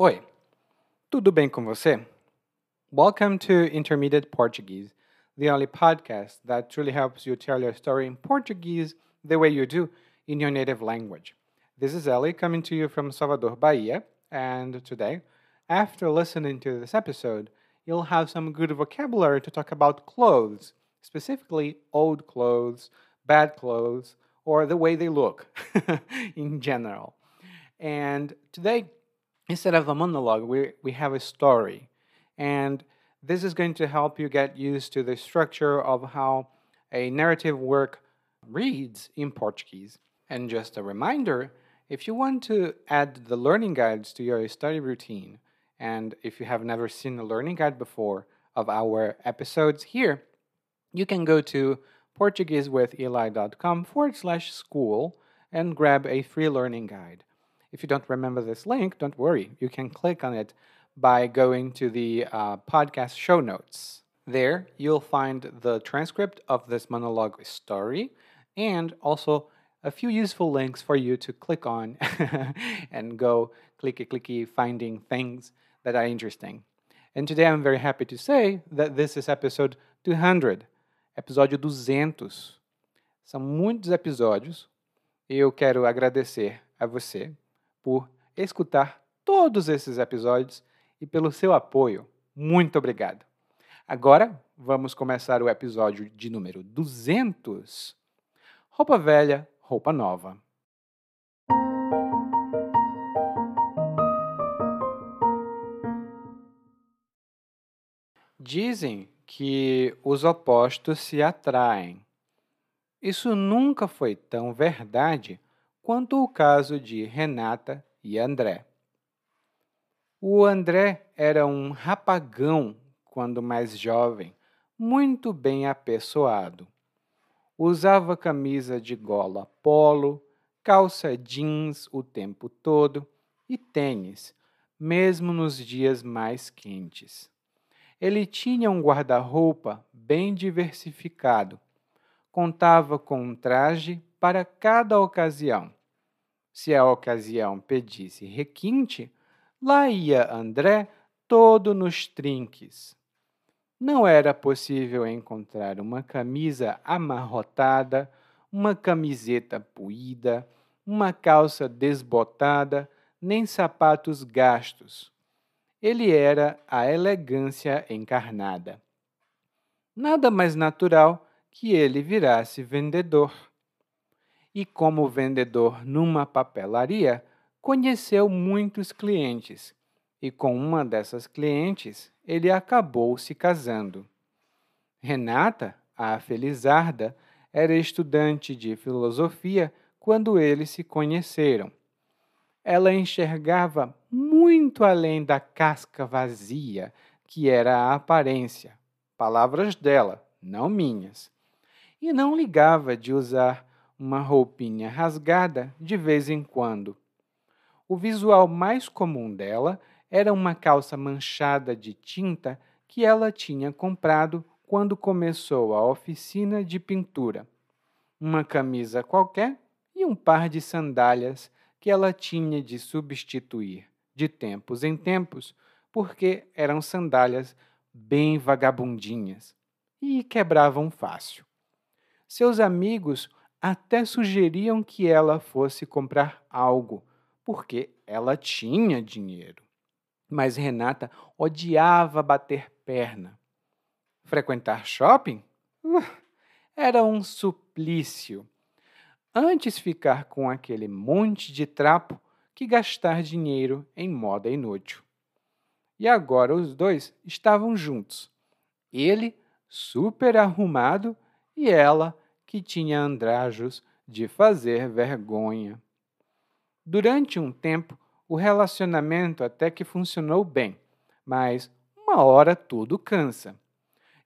Oi, tudo bem com você? Welcome to Intermediate Portuguese, the only podcast that truly helps you tell your story in Portuguese the way you do in your native language. This is Ellie coming to you from Salvador, Bahia, and today, after listening to this episode, you'll have some good vocabulary to talk about clothes, specifically old clothes, bad clothes, or the way they look in general. And today, instead of a monologue, we, we have a story. And this is going to help you get used to the structure of how a narrative work reads in Portuguese. And just a reminder if you want to add the learning guides to your study routine, and if you have never seen a learning guide before of our episodes here, you can go to PortugueseWithEli.com forward slash school and grab a free learning guide. If you don't remember this link, don't worry. You can click on it by going to the uh, podcast show notes. There, you'll find the transcript of this monologue story and also a few useful links for you to click on and go clicky clicky finding things that are interesting. And today I'm very happy to say that this is episode 200, episódio 200. São muitos episódios e eu quero agradecer a você por escutar todos esses episódios e pelo seu apoio. Muito obrigado. Agora vamos começar o episódio de número 200. Roupa velha, roupa nova. Dizem que os opostos se atraem. Isso nunca foi tão verdade quanto o caso de Renata e André. O André era um rapagão quando mais jovem, muito bem apessoado. Usava camisa de gola polo, calça jeans o tempo todo e tênis, mesmo nos dias mais quentes. Ele tinha um guarda-roupa bem diversificado. Contava com um traje para cada ocasião. Se a ocasião pedisse requinte, lá ia André todo nos trinques. Não era possível encontrar uma camisa amarrotada, uma camiseta puída, uma calça desbotada, nem sapatos gastos. Ele era a elegância encarnada. Nada mais natural que ele virasse vendedor. E como vendedor numa papelaria, conheceu muitos clientes e com uma dessas clientes ele acabou se casando. Renata, a Felizarda, era estudante de filosofia quando eles se conheceram. Ela enxergava muito além da casca vazia que era a aparência, palavras dela, não minhas, e não ligava de usar uma roupinha rasgada de vez em quando. O visual mais comum dela era uma calça manchada de tinta que ela tinha comprado quando começou a oficina de pintura, uma camisa qualquer e um par de sandálias que ela tinha de substituir de tempos em tempos, porque eram sandálias bem vagabundinhas e quebravam fácil. Seus amigos até sugeriam que ela fosse comprar algo, porque ela tinha dinheiro. Mas Renata odiava bater perna. Frequentar shopping? Uh, era um suplício. Antes ficar com aquele monte de trapo que gastar dinheiro em moda inútil. E agora os dois estavam juntos. Ele, super arrumado, e ela, que tinha andrajos de fazer vergonha. Durante um tempo, o relacionamento até que funcionou bem, mas uma hora tudo cansa.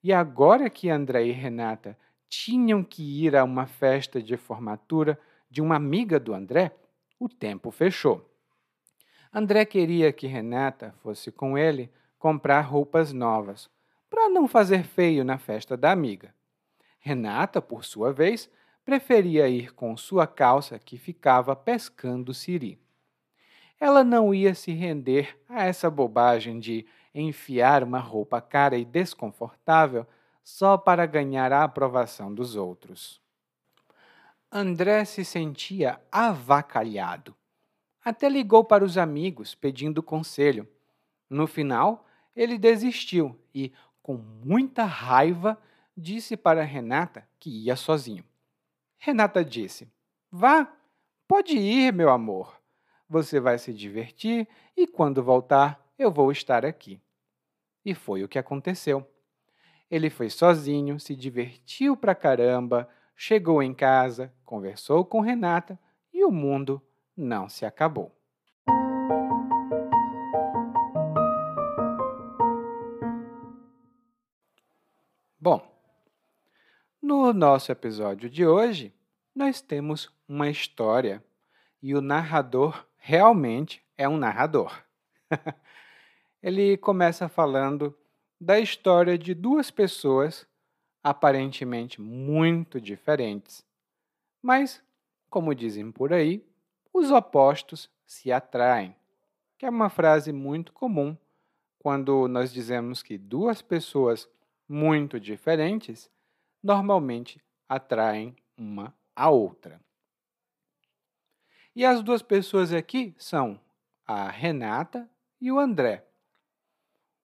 E agora que André e Renata tinham que ir a uma festa de formatura de uma amiga do André, o tempo fechou. André queria que Renata fosse com ele comprar roupas novas, para não fazer feio na festa da amiga. Renata, por sua vez, preferia ir com sua calça que ficava pescando siri. ela não ia se render a essa bobagem de enfiar uma roupa cara e desconfortável só para ganhar a aprovação dos outros. André se sentia avacalhado. Até ligou para os amigos pedindo conselho. No final, ele desistiu e, com muita raiva, disse para Renata que ia sozinho. Renata disse: Vá, pode ir, meu amor. Você vai se divertir e, quando voltar, eu vou estar aqui. E foi o que aconteceu. Ele foi sozinho, se divertiu pra caramba, chegou em casa, conversou com Renata e o mundo não se acabou. No nosso episódio de hoje, nós temos uma história. E o narrador realmente é um narrador. Ele começa falando da história de duas pessoas aparentemente muito diferentes, mas, como dizem por aí, os opostos se atraem, que é uma frase muito comum quando nós dizemos que duas pessoas muito diferentes normalmente atraem uma a outra. E as duas pessoas aqui são a Renata e o André.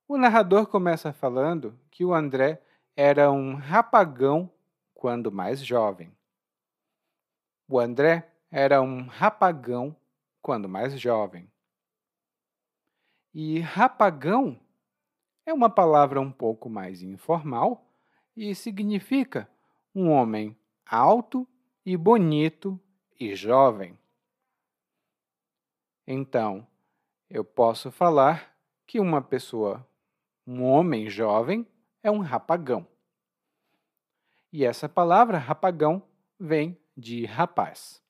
O narrador começa falando que o André era um rapagão quando mais jovem. O André era um rapagão quando mais jovem. E rapagão é uma palavra um pouco mais informal e significa um homem alto e bonito e jovem. Então, eu posso falar que uma pessoa, um homem jovem, é um rapagão. E essa palavra rapagão vem de rapaz.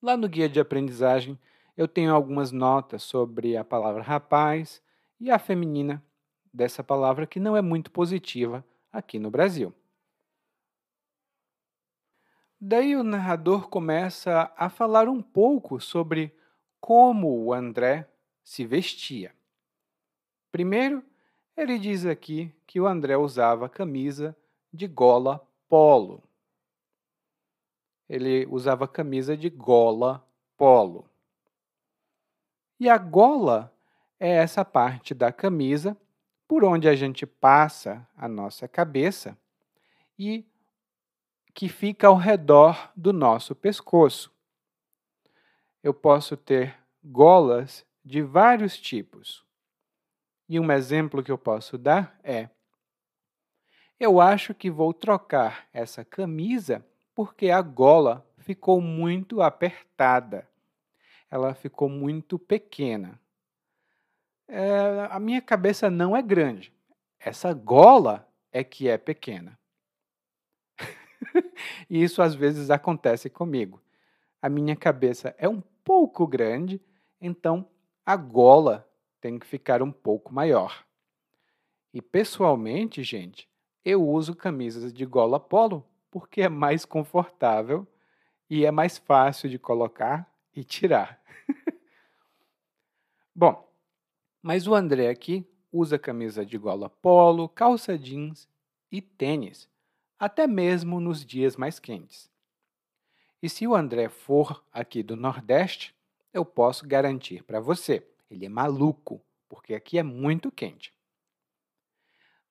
Lá no guia de aprendizagem, eu tenho algumas notas sobre a palavra rapaz e a feminina dessa palavra que não é muito positiva aqui no Brasil. Daí o narrador começa a falar um pouco sobre como o André se vestia. Primeiro, ele diz aqui que o André usava camisa de gola polo. Ele usava camisa de gola polo. E a gola é essa parte da camisa por onde a gente passa a nossa cabeça e que fica ao redor do nosso pescoço. Eu posso ter golas de vários tipos. E um exemplo que eu posso dar é: eu acho que vou trocar essa camisa porque a gola ficou muito apertada. Ela ficou muito pequena é, a minha cabeça não é grande. Essa gola é que é pequena. e isso às vezes acontece comigo. A minha cabeça é um pouco grande, então a gola tem que ficar um pouco maior. E pessoalmente, gente, eu uso camisas de gola polo porque é mais confortável e é mais fácil de colocar e tirar. Bom, mas o André aqui usa camisa de gola polo, calça jeans e tênis, até mesmo nos dias mais quentes. E se o André for aqui do Nordeste, eu posso garantir para você, ele é maluco, porque aqui é muito quente.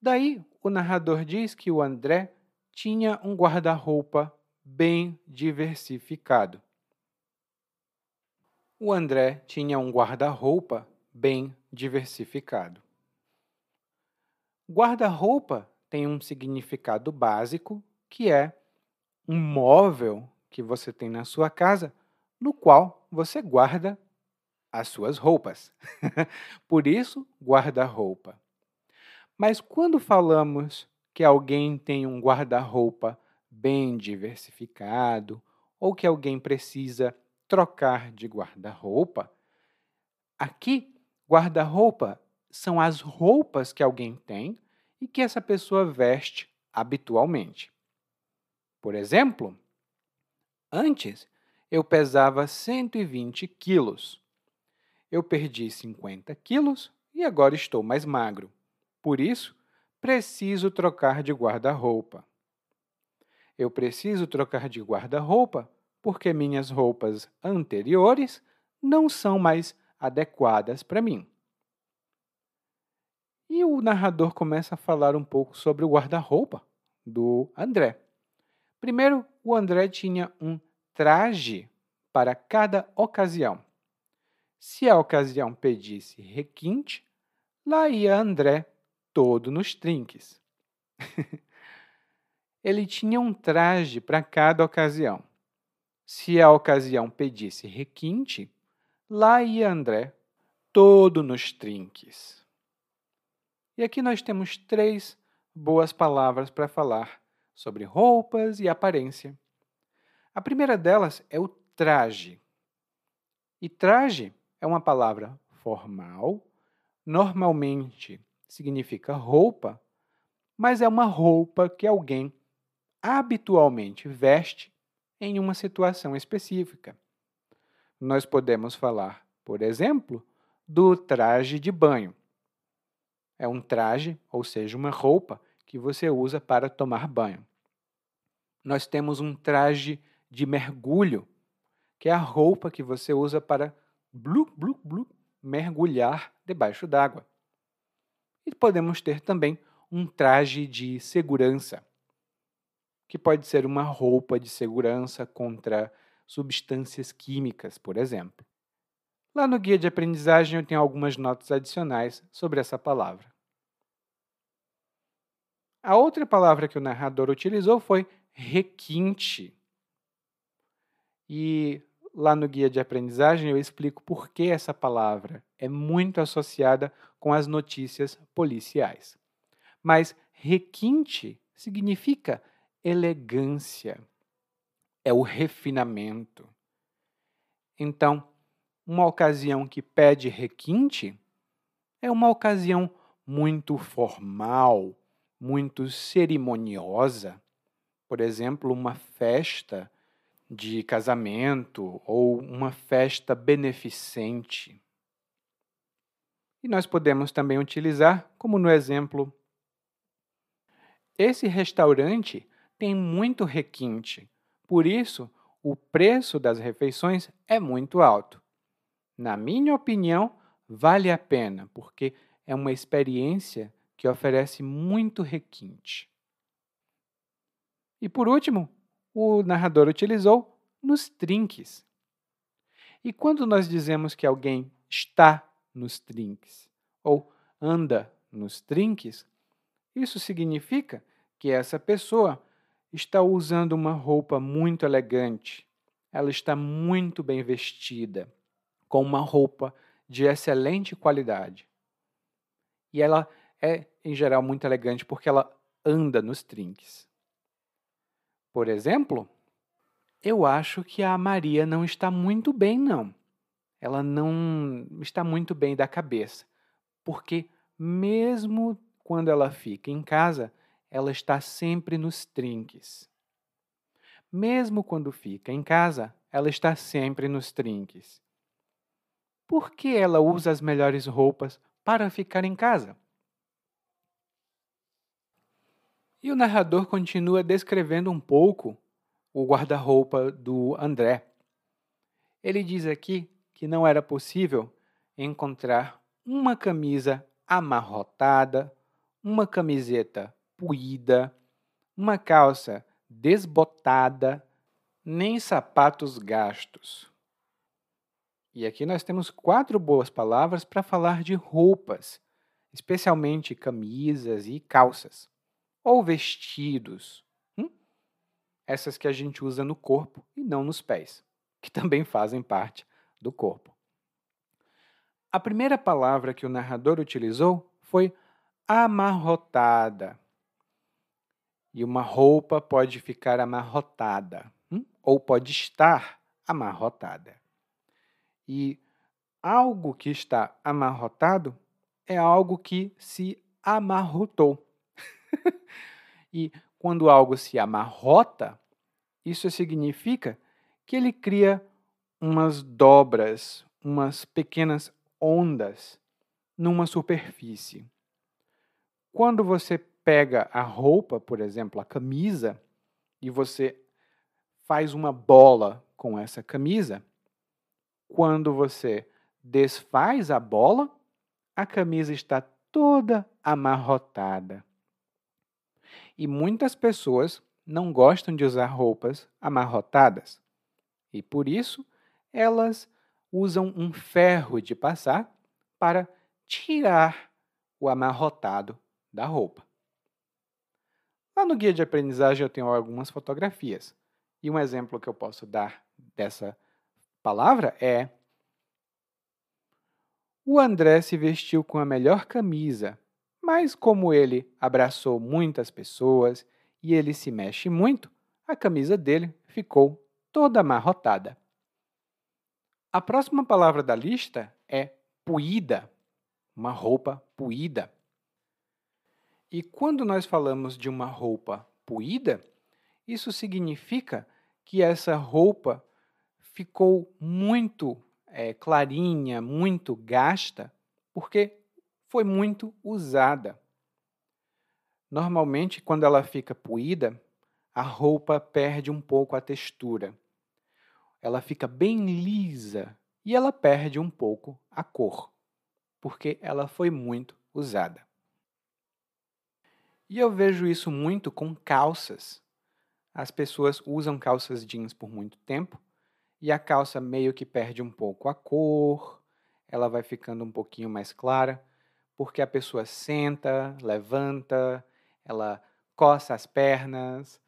Daí, o narrador diz que o André tinha um guarda-roupa bem diversificado. O André tinha um guarda-roupa bem diversificado. Guarda-roupa tem um significado básico, que é um móvel que você tem na sua casa, no qual você guarda as suas roupas. Por isso, guarda-roupa. Mas quando falamos que alguém tem um guarda-roupa bem diversificado, ou que alguém precisa trocar de guarda-roupa, aqui Guarda-roupa são as roupas que alguém tem e que essa pessoa veste habitualmente. Por exemplo, antes eu pesava 120 quilos. Eu perdi 50 quilos e agora estou mais magro. Por isso, preciso trocar de guarda-roupa. Eu preciso trocar de guarda-roupa porque minhas roupas anteriores não são mais adequadas para mim. E o narrador começa a falar um pouco sobre o guarda-roupa do André. Primeiro, o André tinha um traje para cada ocasião. Se a ocasião pedisse requinte, lá ia André todo nos trinques. Ele tinha um traje para cada ocasião. Se a ocasião pedisse requinte, lá ia André todo nos trinques. E aqui nós temos três boas palavras para falar sobre roupas e aparência. A primeira delas é o traje. E traje é uma palavra formal, normalmente significa roupa, mas é uma roupa que alguém habitualmente veste em uma situação específica. Nós podemos falar, por exemplo, do traje de banho. É um traje, ou seja, uma roupa que você usa para tomar banho. Nós temos um traje de mergulho, que é a roupa que você usa para blu, blu, blu, mergulhar debaixo d'água. E podemos ter também um traje de segurança, que pode ser uma roupa de segurança contra substâncias químicas, por exemplo. Lá no guia de aprendizagem eu tenho algumas notas adicionais sobre essa palavra. A outra palavra que o narrador utilizou foi requinte. E lá no guia de aprendizagem eu explico por que essa palavra é muito associada com as notícias policiais. Mas requinte significa elegância, é o refinamento. Então, uma ocasião que pede requinte é uma ocasião muito formal, muito cerimoniosa. Por exemplo, uma festa de casamento ou uma festa beneficente. E nós podemos também utilizar, como no exemplo, esse restaurante tem muito requinte, por isso o preço das refeições é muito alto. Na minha opinião, vale a pena, porque é uma experiência que oferece muito requinte. E por último, o narrador utilizou nos trinques. E quando nós dizemos que alguém está nos trinques ou anda nos trinques, isso significa que essa pessoa está usando uma roupa muito elegante, ela está muito bem vestida, com uma roupa de excelente qualidade. E ela é, em geral, muito elegante porque ela anda nos trinques. Por exemplo, eu acho que a Maria não está muito bem, não. Ela não está muito bem da cabeça, porque mesmo quando ela fica em casa, ela está sempre nos trinques. Mesmo quando fica em casa, ela está sempre nos trinques. Por que ela usa as melhores roupas para ficar em casa? E o narrador continua descrevendo um pouco o guarda-roupa do André. Ele diz aqui que não era possível encontrar uma camisa amarrotada, uma camiseta puída, uma calça desbotada, nem sapatos gastos. E aqui nós temos quatro boas palavras para falar de roupas, especialmente camisas e calças, ou vestidos. Hum? Essas que a gente usa no corpo e não nos pés, que também fazem parte do corpo. A primeira palavra que o narrador utilizou foi amarrotada. E uma roupa pode ficar amarrotada, hum? ou pode estar amarrotada. E algo que está amarrotado é algo que se amarrotou. e quando algo se amarrota, isso significa que ele cria umas dobras, umas pequenas ondas numa superfície. Quando você pega a roupa, por exemplo, a camisa, e você faz uma bola com essa camisa, quando você desfaz a bola, a camisa está toda amarrotada. E muitas pessoas não gostam de usar roupas amarrotadas. E por isso, elas usam um ferro de passar para tirar o amarrotado da roupa. Lá no guia de aprendizagem eu tenho algumas fotografias. E um exemplo que eu posso dar dessa palavra é: O André se vestiu com a melhor camisa, mas como ele abraçou muitas pessoas e ele se mexe muito, a camisa dele ficou toda amarrotada. A próxima palavra da lista é puída, uma roupa puída. E quando nós falamos de uma roupa puída, isso significa que essa roupa ficou muito é, clarinha, muito gasta, porque foi muito usada. Normalmente, quando ela fica puída, a roupa perde um pouco a textura. Ela fica bem lisa e ela perde um pouco a cor, porque ela foi muito usada. E eu vejo isso muito com calças. As pessoas usam calças jeans por muito tempo e a calça meio que perde um pouco a cor, ela vai ficando um pouquinho mais clara, porque a pessoa senta, levanta, ela coça as pernas,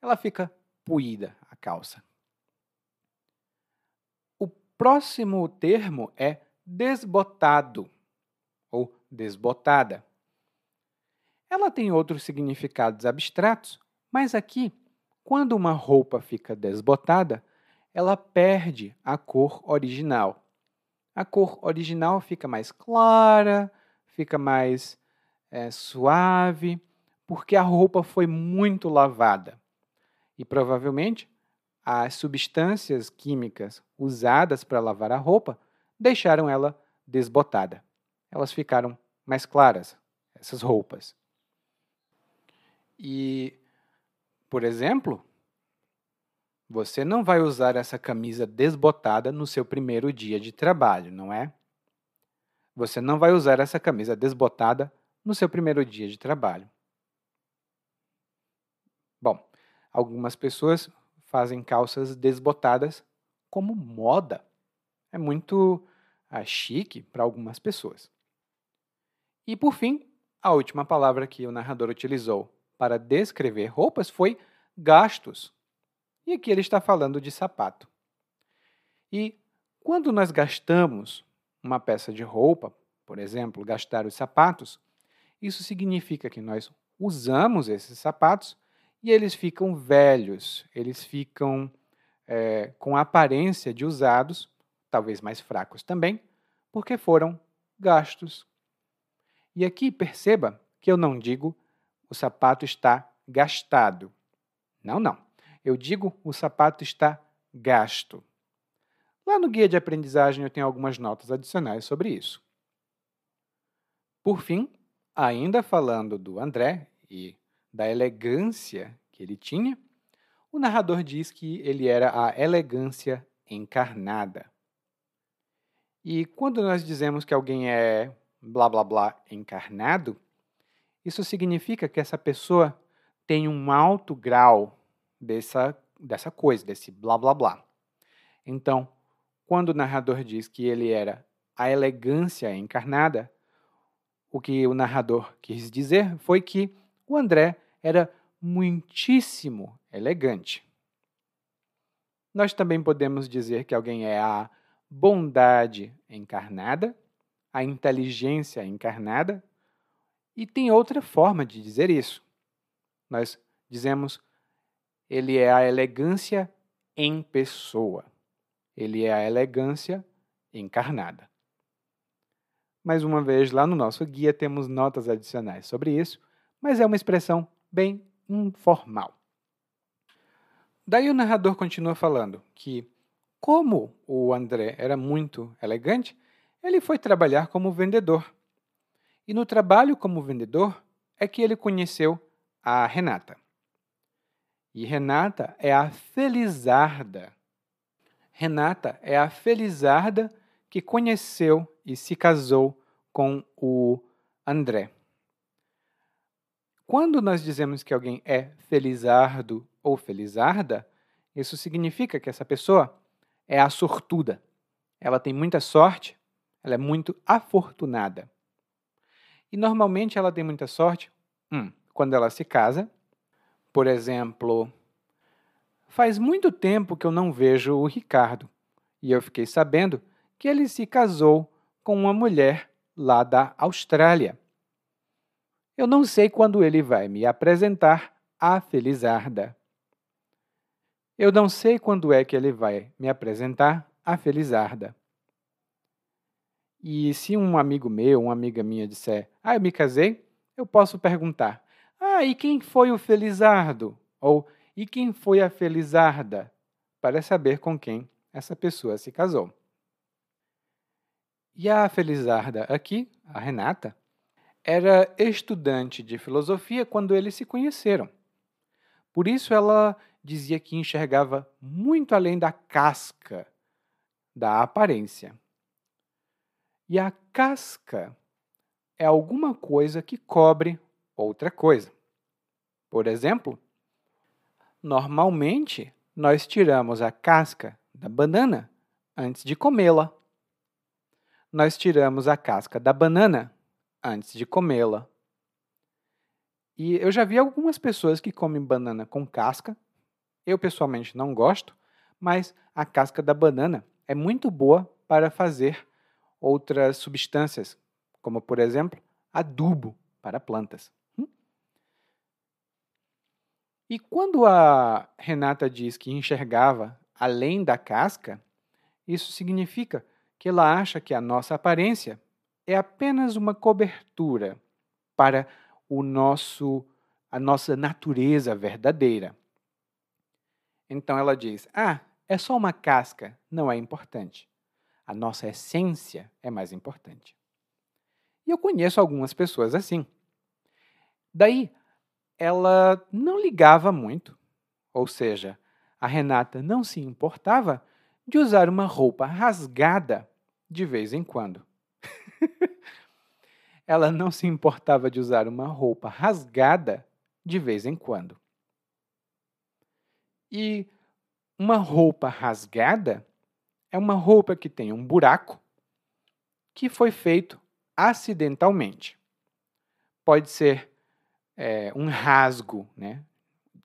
ela fica puída a calça. O próximo termo é desbotado ou desbotada. Ela tem outros significados abstratos, mas aqui, quando uma roupa fica desbotada, ela perde a cor original. A cor original fica mais clara, fica mais é, suave, porque a roupa foi muito lavada. E provavelmente as substâncias químicas usadas para lavar a roupa deixaram ela desbotada. Elas ficaram mais claras, essas roupas. E, por exemplo, você não vai usar essa camisa desbotada no seu primeiro dia de trabalho, não é? Você não vai usar essa camisa desbotada no seu primeiro dia de trabalho. Bom, algumas pessoas fazem calças desbotadas como moda. É muito ah, chique para algumas pessoas. E por fim, a última palavra que o narrador utilizou para descrever roupas foi gastos. E aqui ele está falando de sapato. E quando nós gastamos uma peça de roupa, por exemplo, gastar os sapatos, isso significa que nós usamos esses sapatos e eles ficam velhos, eles ficam é, com a aparência de usados, talvez mais fracos também, porque foram gastos. E aqui perceba que eu não digo o sapato está gastado. Não, não. Eu digo o sapato está gasto. Lá no guia de aprendizagem eu tenho algumas notas adicionais sobre isso. Por fim, ainda falando do André e da elegância que ele tinha, o narrador diz que ele era a elegância encarnada. E quando nós dizemos que alguém é blá blá blá encarnado, isso significa que essa pessoa tem um alto grau dessa, dessa coisa, desse blá blá blá. Então, quando o narrador diz que ele era a elegância encarnada, o que o narrador quis dizer foi que o André era muitíssimo elegante. Nós também podemos dizer que alguém é a bondade encarnada, a inteligência encarnada, e tem outra forma de dizer isso. Nós dizemos ele é a elegância em pessoa. Ele é a elegância encarnada. Mais uma vez, lá no nosso guia temos notas adicionais sobre isso, mas é uma expressão bem informal. Daí o narrador continua falando que, como o André era muito elegante, ele foi trabalhar como vendedor. E no trabalho como vendedor é que ele conheceu a Renata. E Renata é a felizarda. Renata é a felizarda que conheceu e se casou com o André. Quando nós dizemos que alguém é felizardo ou felizarda, isso significa que essa pessoa é a sortuda. Ela tem muita sorte, ela é muito afortunada. E normalmente ela tem muita sorte hum, quando ela se casa. Por exemplo, faz muito tempo que eu não vejo o Ricardo e eu fiquei sabendo que ele se casou com uma mulher lá da Austrália. Eu não sei quando ele vai me apresentar a Felizarda. Eu não sei quando é que ele vai me apresentar a Felizarda. E se um amigo meu, uma amiga minha disser, ah, eu me casei, eu posso perguntar, ah, e quem foi o Felizardo? Ou, e quem foi a Felizarda? Para saber com quem essa pessoa se casou. E a Felizarda aqui, a Renata, era estudante de filosofia quando eles se conheceram. Por isso ela dizia que enxergava muito além da casca da aparência. E a casca é alguma coisa que cobre outra coisa. Por exemplo, normalmente nós tiramos a casca da banana antes de comê-la nós tiramos a casca da banana antes de comê-la. E eu já vi algumas pessoas que comem banana com casca. Eu pessoalmente não gosto, mas a casca da banana é muito boa para fazer outras substâncias, como por exemplo, adubo para plantas. Hum? E quando a Renata diz que enxergava além da casca, isso significa que ela acha que a nossa aparência é apenas uma cobertura para o nosso a nossa natureza verdadeira. Então ela diz: "Ah, é só uma casca, não é importante. A nossa essência é mais importante." E eu conheço algumas pessoas assim. Daí ela não ligava muito, ou seja, a Renata não se importava de usar uma roupa rasgada de vez em quando. Ela não se importava de usar uma roupa rasgada de vez em quando. E uma roupa rasgada é uma roupa que tem um buraco que foi feito acidentalmente. Pode ser é, um rasgo né,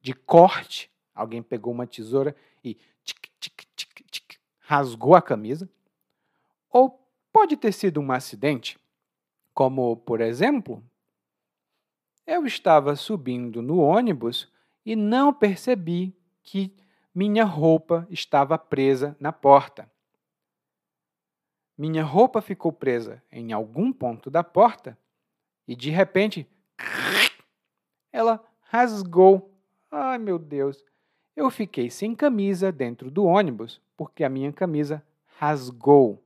de corte, alguém pegou uma tesoura e tic, tic, rasgou a camisa, ou pode ter sido um acidente, como, por exemplo, eu estava subindo no ônibus e não percebi que minha roupa estava presa na porta. Minha roupa ficou presa em algum ponto da porta e de repente ela rasgou. Ai meu Deus! Eu fiquei sem camisa dentro do ônibus porque a minha camisa rasgou.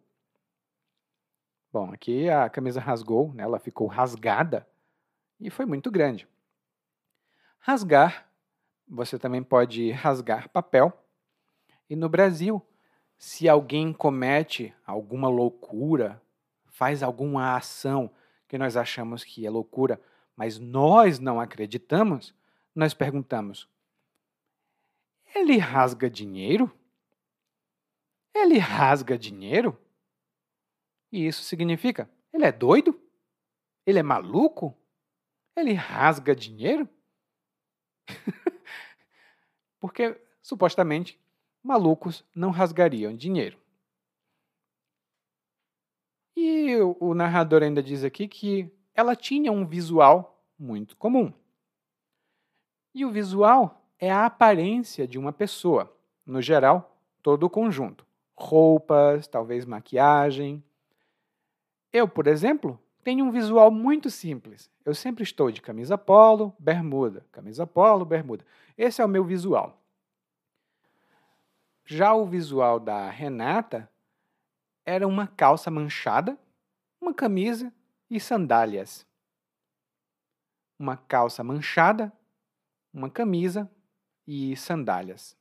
Bom, aqui a camisa rasgou, né? ela ficou rasgada e foi muito grande. Rasgar, você também pode rasgar papel. E no Brasil, se alguém comete alguma loucura, faz alguma ação que nós achamos que é loucura, mas nós não acreditamos, nós perguntamos: ele rasga dinheiro? Ele rasga dinheiro? E isso significa: ele é doido? Ele é maluco? Ele rasga dinheiro? Porque supostamente malucos não rasgariam dinheiro. E o, narrador ainda diz aqui que ela tinha um visual muito comum. E o visual é a aparência de uma pessoa, no geral, todo o conjunto. Roupas, talvez maquiagem. Eu, por exemplo, tenho um visual muito simples. Eu sempre estou de camisa polo, bermuda, camisa polo, bermuda. Esse é o meu visual. Já o visual da Renata era uma calça manchada, uma camisa e sandálias. Uma calça manchada, uma camisa e sandálias.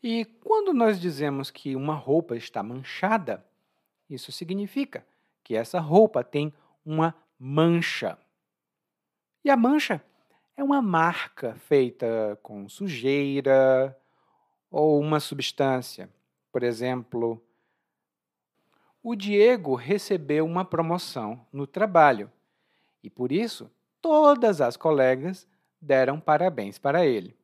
E quando nós dizemos que uma roupa está manchada, isso significa que essa roupa tem uma mancha. E a mancha é uma marca feita com sujeira ou uma substância. Por exemplo, o Diego recebeu uma promoção no trabalho e por isso todas as colegas deram parabéns para ele.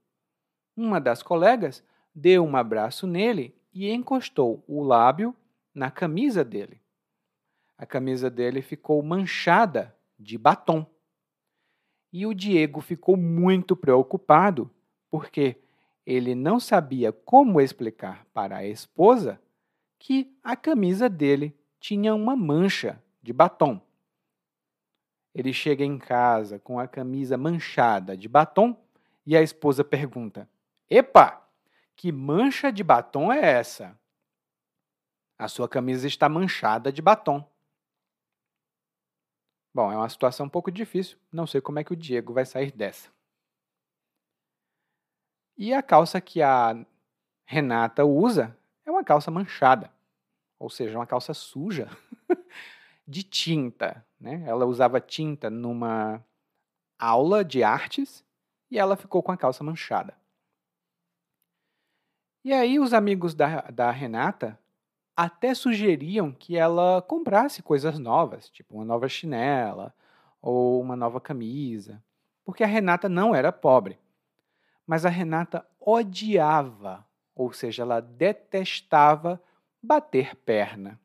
Uma das colegas deu um abraço nele e encostou o lábio na camisa dele. A camisa dele ficou manchada de batom. E o Diego ficou muito preocupado porque ele não sabia como explicar para a esposa que a camisa dele tinha uma mancha de batom. Ele chega em casa com a camisa manchada de batom e a esposa pergunta: Epa, que mancha de batom é essa? A sua camisa está manchada de batom. Bom, é uma situação um pouco difícil, não sei como é que o Diego vai sair dessa. E a calça que a Renata usa é uma calça manchada, ou seja, uma calça suja de tinta. Né? Ela usava tinta numa aula de artes e ela ficou com a calça manchada. E aí os amigos da, da Renata até sugeriam que ela comprasse coisas novas, tipo uma nova chinela ou uma nova camisa, porque a Renata não era pobre. Mas a Renata odiava, ou seja, ela detestava bater perna.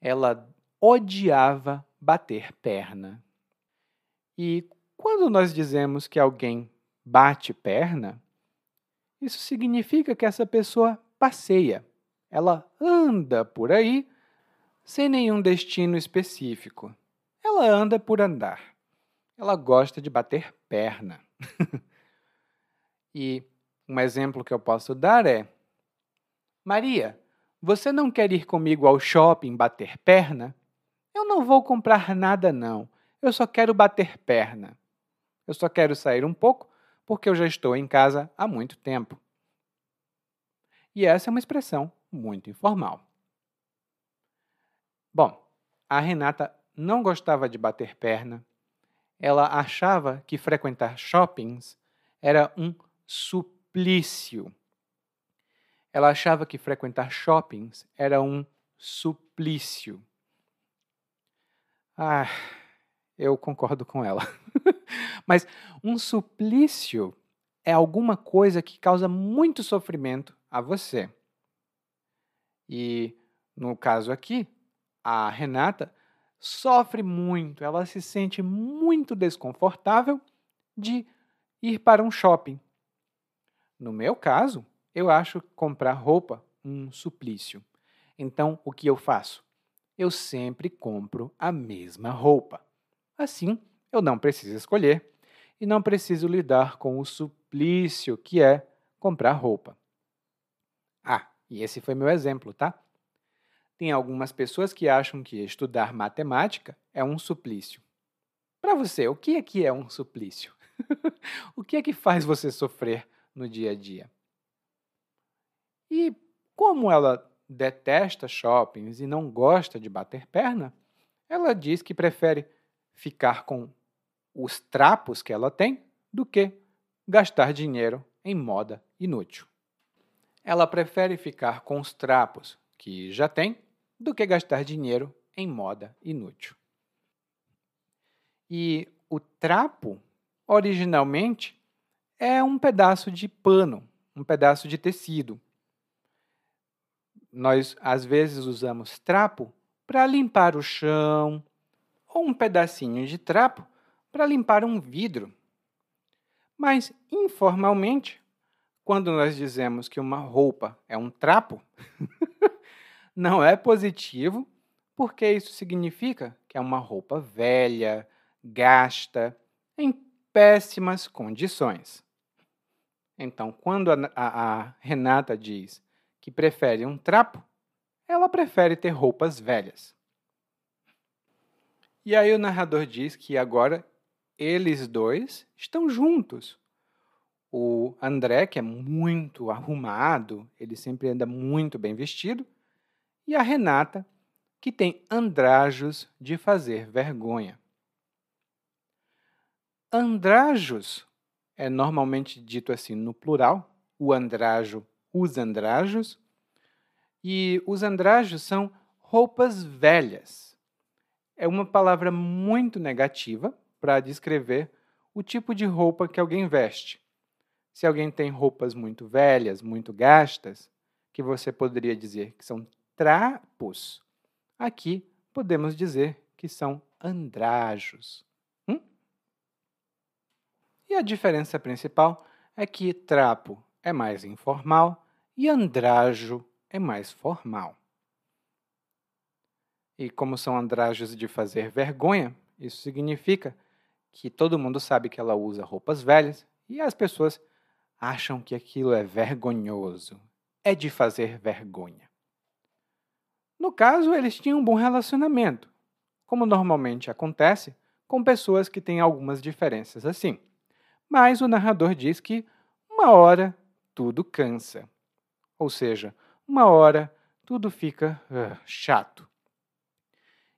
Ela odiava bater perna. E quando nós dizemos que alguém bate perna, isso significa que essa pessoa passeia ela anda por aí sem nenhum destino específico. Ela anda por andar. Ela gosta de bater perna. e um exemplo que eu posso dar é: Maria, você não quer ir comigo ao shopping bater perna? Eu não vou comprar nada, não. Eu só quero bater perna. Eu só quero sair um pouco porque eu já estou em casa há muito tempo. E essa é uma expressão muito informal. Bom, a Renata não gostava de bater perna. Ela achava que frequentar shoppings era um suplício. Ela achava que frequentar shoppings era um suplício. Ah, eu concordo com ela. Mas um suplício é alguma coisa que causa muito sofrimento a você. E no caso aqui, a Renata sofre muito, ela se sente muito desconfortável de ir para um shopping. No meu caso, eu acho comprar roupa um suplício. Então, o que eu faço? Eu sempre compro a mesma roupa. Assim, eu não preciso escolher e não preciso lidar com o suplício que é comprar roupa. Ah, e esse foi meu exemplo, tá? Tem algumas pessoas que acham que estudar matemática é um suplício. Para você, o que é que é um suplício? o que é que faz você sofrer no dia a dia? E como ela detesta shoppings e não gosta de bater perna, ela diz que prefere ficar com os trapos que ela tem do que gastar dinheiro em moda inútil ela prefere ficar com os trapos que já tem do que gastar dinheiro em moda inútil. E o trapo, originalmente, é um pedaço de pano, um pedaço de tecido. Nós, às vezes, usamos trapo para limpar o chão, ou um pedacinho de trapo para limpar um vidro. Mas, informalmente, quando nós dizemos que uma roupa é um trapo, não é positivo, porque isso significa que é uma roupa velha, gasta, em péssimas condições. Então, quando a, a, a Renata diz que prefere um trapo, ela prefere ter roupas velhas. E aí o narrador diz que agora eles dois estão juntos. O André, que é muito arrumado, ele sempre anda muito bem vestido, e a Renata, que tem andrajos de fazer vergonha. Andrajos é normalmente dito assim no plural, o andrajo, os andrajos, e os andrajos são roupas velhas é uma palavra muito negativa para descrever o tipo de roupa que alguém veste. Se alguém tem roupas muito velhas, muito gastas, que você poderia dizer que são trapos, aqui podemos dizer que são andrajos. E a diferença principal é que trapo é mais informal e andrajo é mais formal. E como são andrajos de fazer vergonha, isso significa que todo mundo sabe que ela usa roupas velhas e as pessoas acham que aquilo é vergonhoso, é de fazer vergonha. No caso, eles tinham um bom relacionamento, como normalmente acontece com pessoas que têm algumas diferenças assim. Mas o narrador diz que uma hora tudo cansa. Ou seja, uma hora tudo fica uh, chato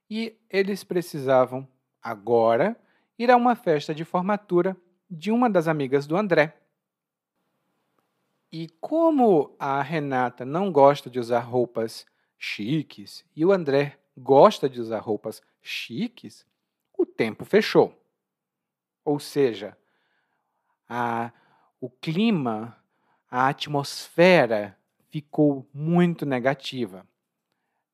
e eles precisavam, agora, ir a uma festa de formatura de uma das amigas do André. E como a Renata não gosta de usar roupas chiques e o André gosta de usar roupas chiques, o tempo fechou. Ou seja, a, o clima, a atmosfera ficou muito negativa.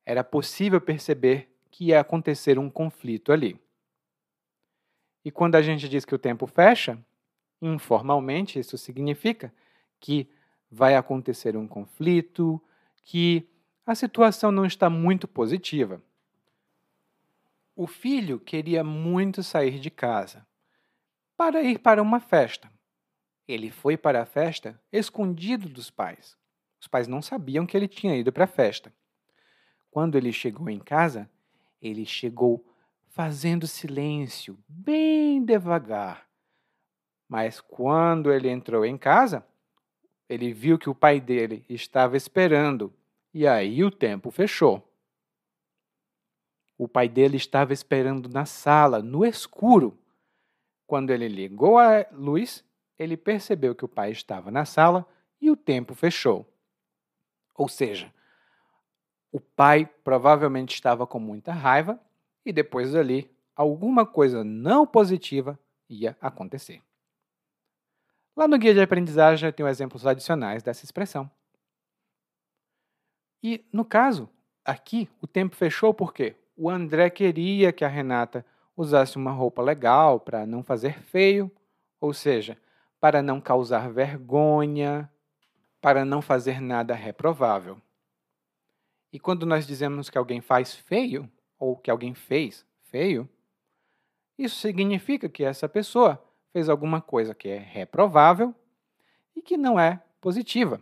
Era possível perceber que ia acontecer um conflito ali. E quando a gente diz que o tempo fecha, informalmente isso significa que vai acontecer um conflito, que a situação não está muito positiva. O filho queria muito sair de casa para ir para uma festa. Ele foi para a festa escondido dos pais. Os pais não sabiam que ele tinha ido para a festa. Quando ele chegou em casa, ele chegou fazendo silêncio, bem devagar. Mas quando ele entrou em casa, ele viu que o pai dele estava esperando e aí o tempo fechou. O pai dele estava esperando na sala, no escuro. Quando ele ligou a luz, ele percebeu que o pai estava na sala e o tempo fechou. Ou seja, o pai provavelmente estava com muita raiva e depois dali alguma coisa não positiva ia acontecer. Lá no guia de aprendizagem tem exemplos adicionais dessa expressão. E, no caso, aqui o tempo fechou porque o André queria que a Renata usasse uma roupa legal para não fazer feio, ou seja, para não causar vergonha, para não fazer nada reprovável. E quando nós dizemos que alguém faz feio, ou que alguém fez feio, isso significa que essa pessoa fez alguma coisa que é reprovável e que não é positiva.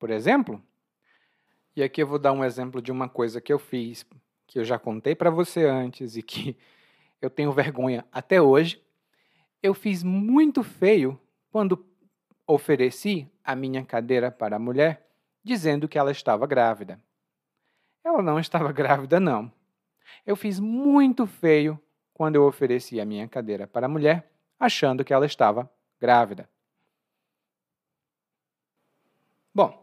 Por exemplo, e aqui eu vou dar um exemplo de uma coisa que eu fiz, que eu já contei para você antes e que eu tenho vergonha até hoje. Eu fiz muito feio quando ofereci a minha cadeira para a mulher, dizendo que ela estava grávida. Ela não estava grávida, não. Eu fiz muito feio quando eu ofereci a minha cadeira para a mulher, achando que ela estava grávida. Bom,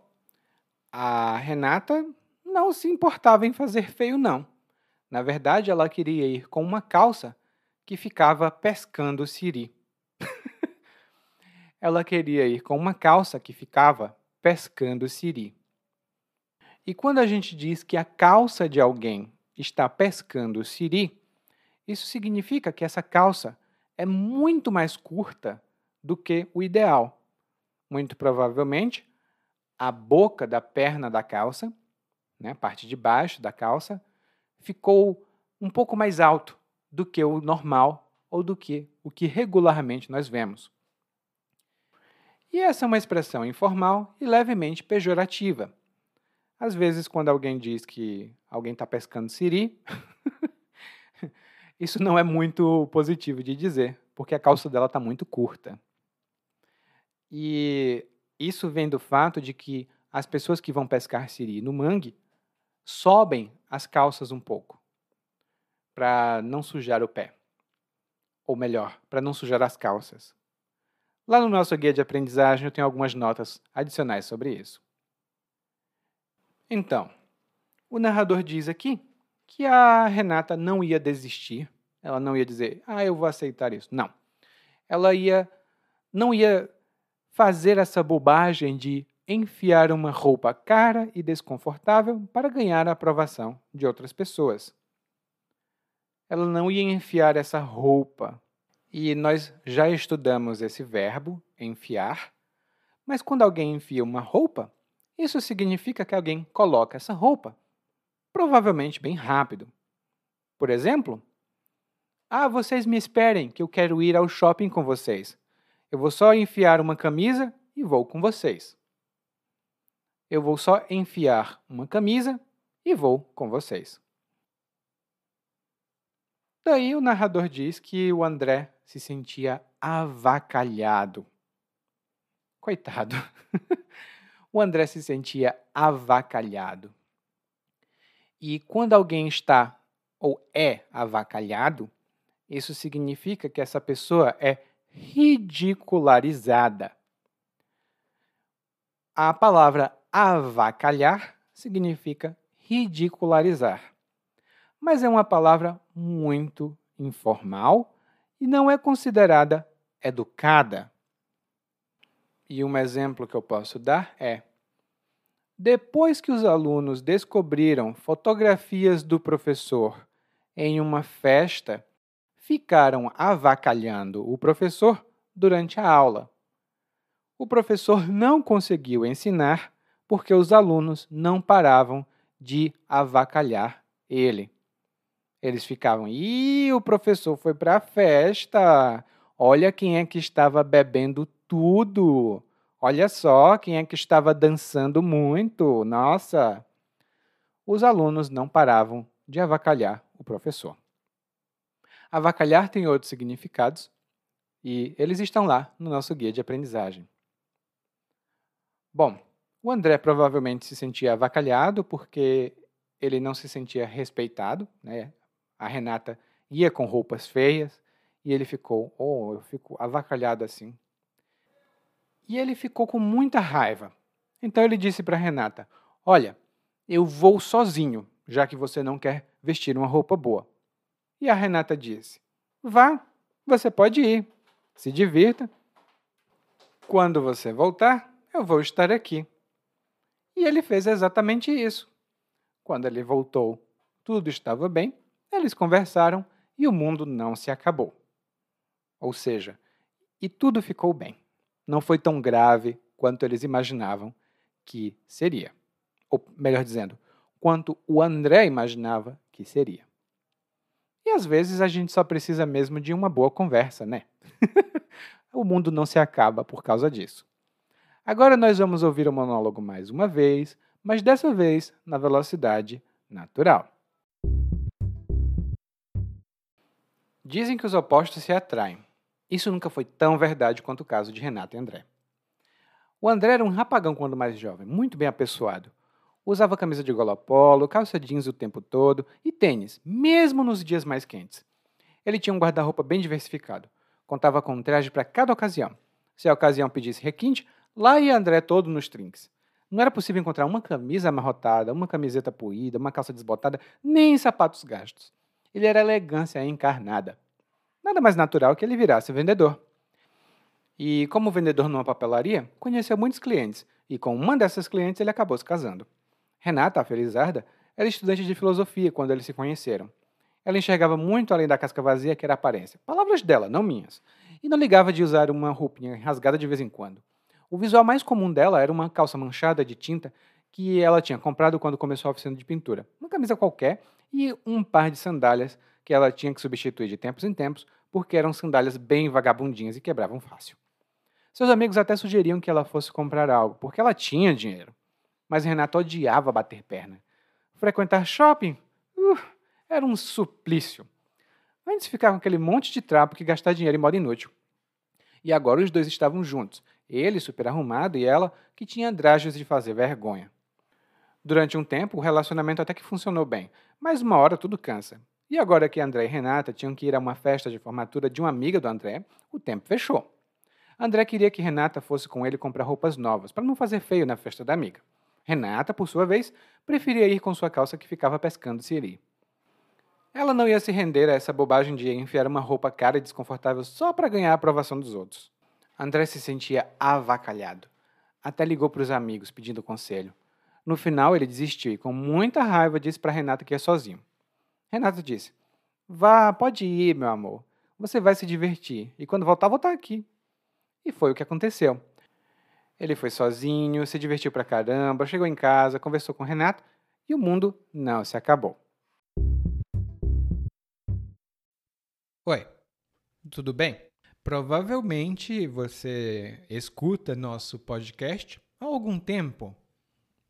a Renata não se importava em fazer feio, não. Na verdade, ela queria ir com uma calça que ficava pescando siri. Ela queria ir com uma calça que ficava pescando siri. E quando a gente diz que a calça de alguém está pescando siri, isso significa que essa calça é muito mais curta do que o ideal. Muito provavelmente, a boca da perna da calça, né, a parte de baixo da calça, ficou um pouco mais alto do que o normal ou do que o que regularmente nós vemos. E essa é uma expressão informal e levemente pejorativa. Às vezes, quando alguém diz que alguém está pescando siri, Isso não é muito positivo de dizer, porque a calça dela está muito curta. E isso vem do fato de que as pessoas que vão pescar siri no mangue sobem as calças um pouco para não sujar o pé. Ou melhor, para não sujar as calças. Lá no nosso guia de aprendizagem eu tenho algumas notas adicionais sobre isso. Então, o narrador diz aqui que a Renata não ia desistir, ela não ia dizer, ah, eu vou aceitar isso. Não. Ela ia, não ia fazer essa bobagem de enfiar uma roupa cara e desconfortável para ganhar a aprovação de outras pessoas. Ela não ia enfiar essa roupa. E nós já estudamos esse verbo, enfiar. Mas quando alguém enfia uma roupa, isso significa que alguém coloca essa roupa, provavelmente bem rápido. Por exemplo, ah, vocês me esperem que eu quero ir ao shopping com vocês. Eu vou só enfiar uma camisa e vou com vocês eu vou só enfiar uma camisa e vou com vocês. Daí o narrador diz que o André se sentia avacalhado. Coitado. o André se sentia avacalhado. E quando alguém está ou é avacalhado, isso significa que essa pessoa é ridicularizada. A palavra avacalhar significa ridicularizar. Mas é uma palavra muito informal e não é considerada educada. E um exemplo que eu posso dar é: depois que os alunos descobriram fotografias do professor em uma festa, ficaram avacalhando o professor durante a aula. O professor não conseguiu ensinar porque os alunos não paravam de avacalhar ele. Eles ficavam, ih, o professor foi para a festa. Olha quem é que estava bebendo tudo. Olha só quem é que estava dançando muito. Nossa! Os alunos não paravam de avacalhar o professor. Avacalhar tem outros significados e eles estão lá no nosso guia de aprendizagem. Bom, o André provavelmente se sentia avacalhado porque ele não se sentia respeitado, né? A Renata ia com roupas feias e ele ficou, oh, eu fico avacalhado assim. E ele ficou com muita raiva. Então ele disse para Renata: Olha, eu vou sozinho, já que você não quer vestir uma roupa boa. E a Renata disse: Vá, você pode ir, se divirta. Quando você voltar, eu vou estar aqui. E ele fez exatamente isso. Quando ele voltou, tudo estava bem, eles conversaram e o mundo não se acabou. Ou seja, e tudo ficou bem. Não foi tão grave quanto eles imaginavam que seria. Ou, melhor dizendo, quanto o André imaginava que seria. E às vezes a gente só precisa mesmo de uma boa conversa, né? o mundo não se acaba por causa disso. Agora nós vamos ouvir o monólogo mais uma vez, mas dessa vez na velocidade natural. Dizem que os opostos se atraem. Isso nunca foi tão verdade quanto o caso de Renato e André. O André era um rapagão quando mais jovem, muito bem apessoado. Usava camisa de gola polo, calça jeans o tempo todo e tênis, mesmo nos dias mais quentes. Ele tinha um guarda-roupa bem diversificado. Contava com um traje para cada ocasião. Se a ocasião pedisse requinte, Lá ia André todo nos trinques. Não era possível encontrar uma camisa amarrotada, uma camiseta poída, uma calça desbotada, nem sapatos gastos. Ele era elegância encarnada. Nada mais natural que ele virasse vendedor. E, como vendedor numa papelaria, conheceu muitos clientes, e com uma dessas clientes ele acabou se casando. Renata, a Felizarda, era estudante de filosofia quando eles se conheceram. Ela enxergava muito além da casca vazia que era a aparência. Palavras dela, não minhas. E não ligava de usar uma roupinha rasgada de vez em quando. O visual mais comum dela era uma calça manchada de tinta que ela tinha comprado quando começou a oficina de pintura. Uma camisa qualquer e um par de sandálias que ela tinha que substituir de tempos em tempos, porque eram sandálias bem vagabundinhas e quebravam fácil. Seus amigos até sugeriam que ela fosse comprar algo, porque ela tinha dinheiro. Mas Renato odiava bater perna. Frequentar shopping uh, era um suplício. Antes ficava com aquele monte de trapo que gastar dinheiro em modo inútil. E agora os dois estavam juntos, ele super arrumado e ela que tinha dragas de fazer vergonha. Durante um tempo, o relacionamento até que funcionou bem, mas uma hora tudo cansa. E agora que André e Renata tinham que ir a uma festa de formatura de uma amiga do André, o tempo fechou. André queria que Renata fosse com ele comprar roupas novas, para não fazer feio na festa da amiga. Renata, por sua vez, preferia ir com sua calça que ficava pescando siri. Ela não ia se render a essa bobagem de enfiar uma roupa cara e desconfortável só para ganhar a aprovação dos outros. André se sentia avacalhado. Até ligou para os amigos pedindo conselho. No final, ele desistiu e, com muita raiva, disse para Renata que ia sozinho. Renata disse: Vá, pode ir, meu amor. Você vai se divertir. E quando voltar, voltar aqui. E foi o que aconteceu. Ele foi sozinho, se divertiu pra caramba, chegou em casa, conversou com Renata e o mundo não se acabou. Oi, tudo bem? Provavelmente você escuta nosso podcast há algum tempo.